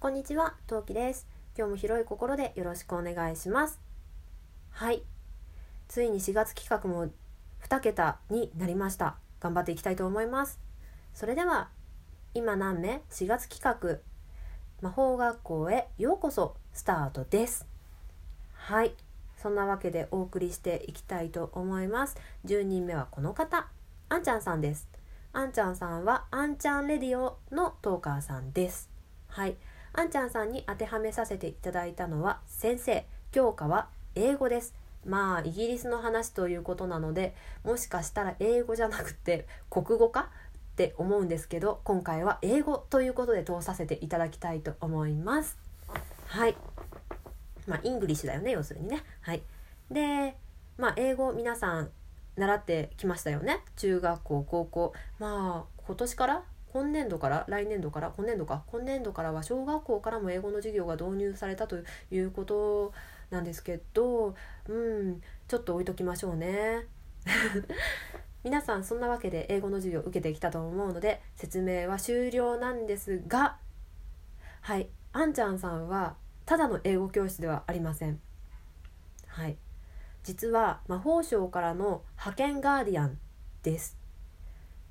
こんにちは、トウキです。今日も広い心でよろしくお願いします。はい。ついに4月企画も2桁になりました。頑張っていきたいと思います。それでは、今何目 ?4 月企画、魔法学校へようこそスタートです。はい。そんなわけでお送りしていきたいと思います。10人目はこの方、あんちゃんさんです。あんちゃんさんはあんちゃんレディオのトーカーさんです。はい。あんちゃんさんに当てはめさせていただいたのは先生、教科は英語です。まあイギリスの話ということなのでもしかしたら英語じゃなくて国語かって思うんですけど今回は英語ということで通させていただきたいと思います。はい。まあ English だよね要するにね。はい。でまあ英語皆さん習ってきましたよね中学校高校まあ今年から今年度から来年度から今年度か。今年度からは小学校からも英語の授業が導入されたということなんですけどうんちょっと置いときましょうね。皆さんそんなわけで英語の授業を受けてきたと思うので説明は終了なんですがはい。あんちゃんさんはただの英語教室ではありません。はい。実は魔法省からの派遣ガーディアンです。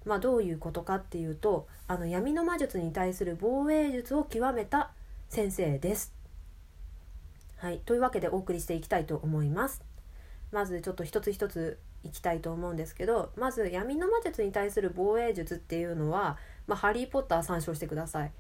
まあ、どういうことかっていうとあの闇の魔術に対する防衛術を極めた先生です。はい、というわけでお送りしていきたいと思います。まずちょっと一つ一ついきたいと思うんですけどまず闇の魔術に対する防衛術っていうのは「まあ、ハリー・ポッター」参照してください。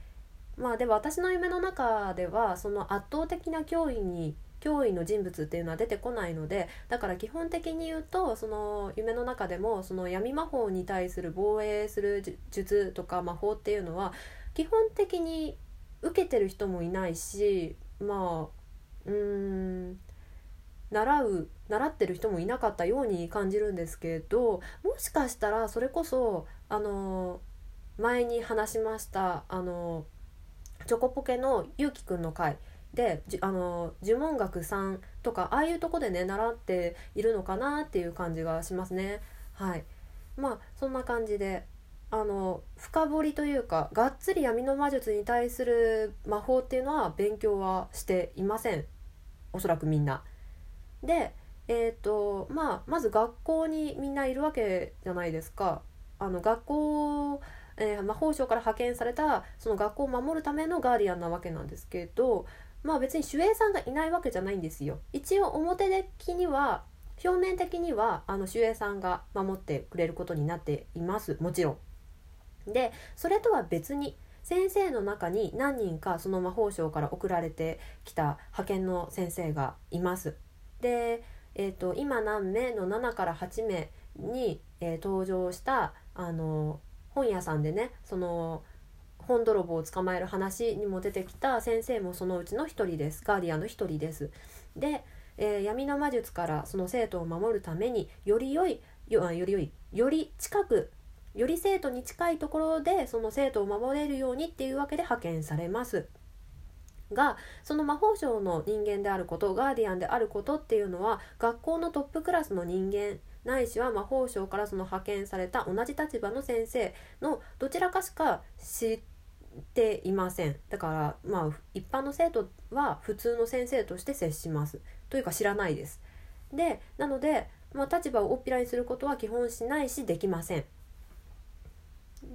まあで私の夢の中ではその圧倒的な脅威に脅威の人物っていうのは出てこないのでだから基本的に言うとその夢の中でもその闇魔法に対する防衛する術とか魔法っていうのは基本的に受けてる人もいないしまあうん習う習ってる人もいなかったように感じるんですけどもしかしたらそれこそあの前に話しましたあのチョコポケのゆうきくんの回であの呪文学さんとかああいうとこでね習っているのかなっていう感じがしますね。はい。まあそんな感じであの深掘りというかがっつり闇の魔術に対する魔法っていうのは勉強はしていません。おそらくみんな。でえっ、とまあまず学校にみんないるわけじゃないですか。あの学校えー、魔法省から派遣されたその学校を守るためのガーディアンなわけなんですけどまあ別に守衛さんがいないわけじゃないんですよ。一応表的には表面的にはあの守衛さんが守ってくれることになっています。もちろん。でそれとは別に先生の中に何人かその魔法省から送られてきた派遣の先生がいます。で、えーと、今何名の7から8名に、えー、登場したあの本屋さんでねその本泥棒を捕まえる話にも出てきた先生もそのうちの一人ですガーディアンの一人です。で、えー、闇の魔術からその生徒を守るためにより良いよより良いより近くより生徒に近いところでその生徒を守れるようにっていうわけで派遣されます。がその魔法省の人間であることガーディアンであることっていうのは学校のトップクラスの人間ないしは魔法省からその派遣された同じ立場の先生のどちらかしか知ってていませんだからまあ一般の生徒は普通の先生として接します。というか知らないです。でなので、まあ、立場をおっぴらにすることは基本しないしできません。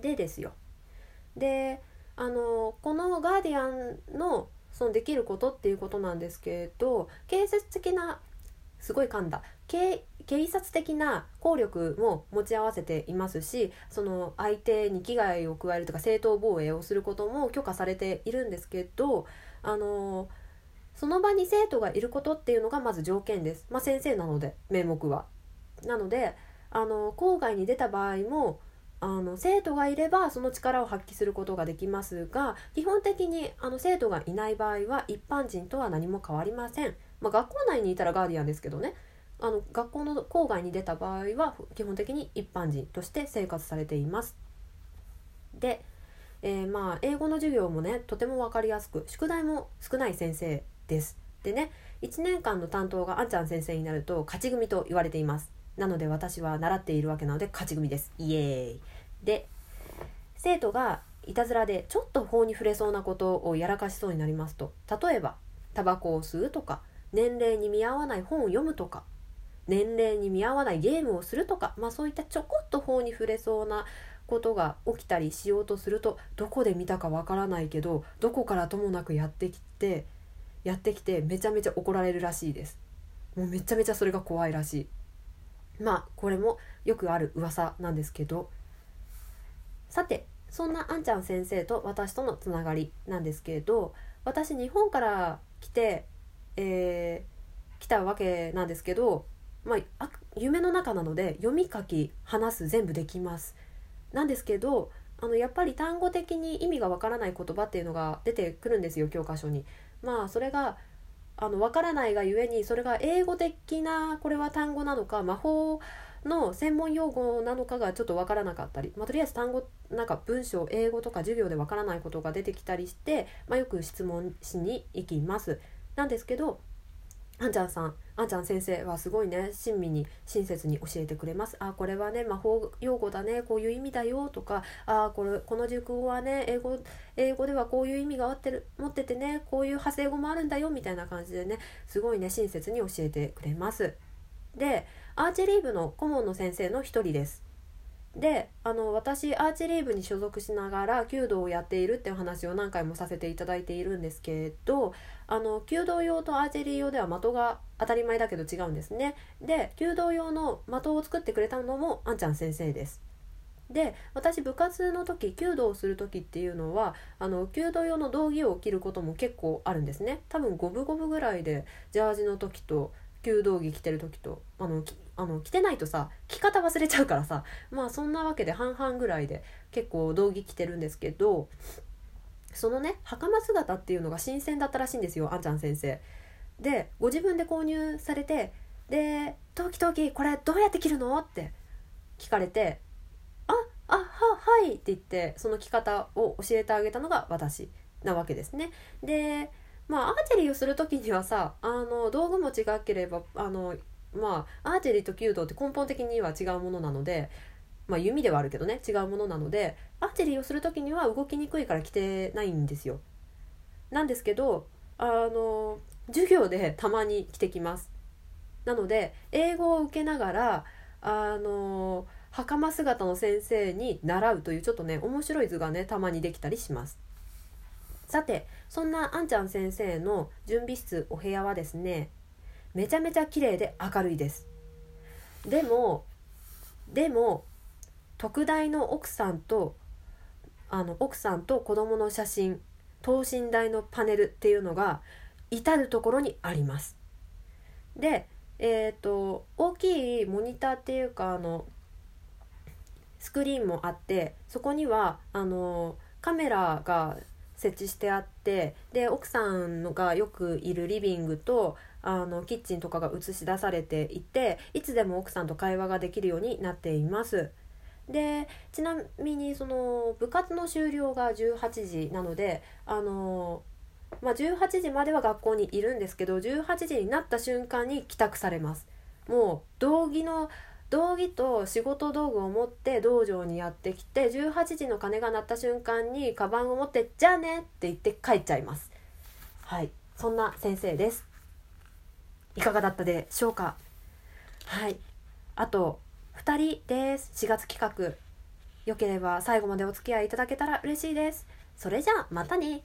でですよ。であのこのガーディアンのそのできることっていうことなんですけど建設的なすごい噛んだ。警察的な効力も持ち合わせていますしその相手に危害を加えるとか正当防衛をすることも許可されているんですけどあのその場に生徒がいることっていうのがまず条件です、まあ、先生なので名目は。なのであの郊外に出た場合もあの生徒がいればその力を発揮することができますが基本的にあの生徒がいない場合は一般人とは何も変わりません。まあ、学校内にいたらガーディアンですけどねあの学校の郊外に出た場合は基本的に一般人として生活されています。で、えー、まあ英語の授業もねとても分かりやすく宿題も少ない先生です。でね1年間の担当があんちゃん先生になると勝ち組と言われています。なので私は習っているわけなので勝ち組です。イエーイで生徒がいたずらでちょっと法に触れそうなことをやらかしそうになりますと例えばタバコを吸うとか年齢に見合わない本を読むとか年齢に見合わないゲームをするとか、まあ、そういったちょこっと法に触れそうなことが起きたりしようとするとどこで見たかわからないけどどこからともなくやってきてやってきてめちゃめちゃ怒られるらしいです。もうめちゃめちゃそれが怖いらしい。まあこれもよくある噂なんですけど。さてそんなあんちゃん先生と私とのつながりなんですけど私日本から来て、えー、来たわけなんですけど、まあ、夢の中なので読み書き話す全部できますなんですけどあのやっぱり単語的に意味がわからない言葉っていうのが出てくるんですよ教科書に。まあそれがあの分からないがゆえにそれが英語的なこれは単語なのか魔法の専門用語なのかがちょっと分からなかったり、まあ、とりあえず単語なんか文章英語とか授業で分からないことが出てきたりして、まあ、よく質問しに行きます。なんですけどあんちゃんさんあんちゃん先生はすごいね親身に親切に教えてくれます。あこれはね魔法用語だねこういう意味だよとかあこれこの熟語はね英語英語ではこういう意味が合ってる持っててねこういう派生語もあるんだよみたいな感じでねすごいね親切に教えてくれます。でアーチェリー部の顧問の先生の一人です。であの私アーチェリー部に所属しながら弓道をやっているっていう話を何回もさせていただいているんですけどあの弓道用とアーチェリー用では的が当たり前だけど違うんですね。で弓道用の的を作ってくれたのもあんちゃん先生です。で私部活の時弓道をする時っていうのはあの弓道用の道着を着ることも結構あるんですね。多分五分五分ぐらいでジャージの時と弓道着着てる時とあのあの着てないとさ着方忘れちゃうからさまあそんなわけで半々ぐらいで結構道着着てるんですけどそのね袴姿っていうのが新鮮だったらしいんですよあんちゃん先生。でご自分で購入されてで「トキトキこれどうやって着るの?」って聞かれて「ああははい」って言ってその着方を教えてあげたのが私なわけですね。でまあアーチェリーをする時にはさあの道具も違ければあのまあアーチェリーと弓道って根本的には違うものなのでまあ弓ではあるけどね違うものなのでアーチェリーをする時には動きにくいから着てないんですよ。なんですけどあの授業でたまに着てきます。なので英語を受けながらあの袴姿の先生に習うというちょっとね面白い図がねたまにできたりします。さてそんなあんちゃん先生の準備室お部屋はですねめちゃめちゃ綺麗で明るいです。でもでも特大の奥さんとあの奥さんと子供の写真等身大のパネルっていうのが至る所にあります。でえっ、ー、と大きいモニターっていうかあのスクリーンもあってそこにはあのカメラが設置してあってで奥さんのがよくいるリビングとあのキッチンとかが映し出されていていつでも奥さんと会話ができるようになっています。でちなみにその部活の終了が18時なのであの、まあ、18時までは学校にいるんですけど18時になった瞬間に帰宅されます。もう道着の道着と仕事道具を持って道場にやってきて18時の鐘が鳴った瞬間にカバンを持って「じゃあね」って言って帰っちゃいます。はい。そんな先生です。いかがだったでしょうか？はい。あと2人です。4月企画。よければ最後までお付き合いいただけたら嬉しいです。それじゃあまたね。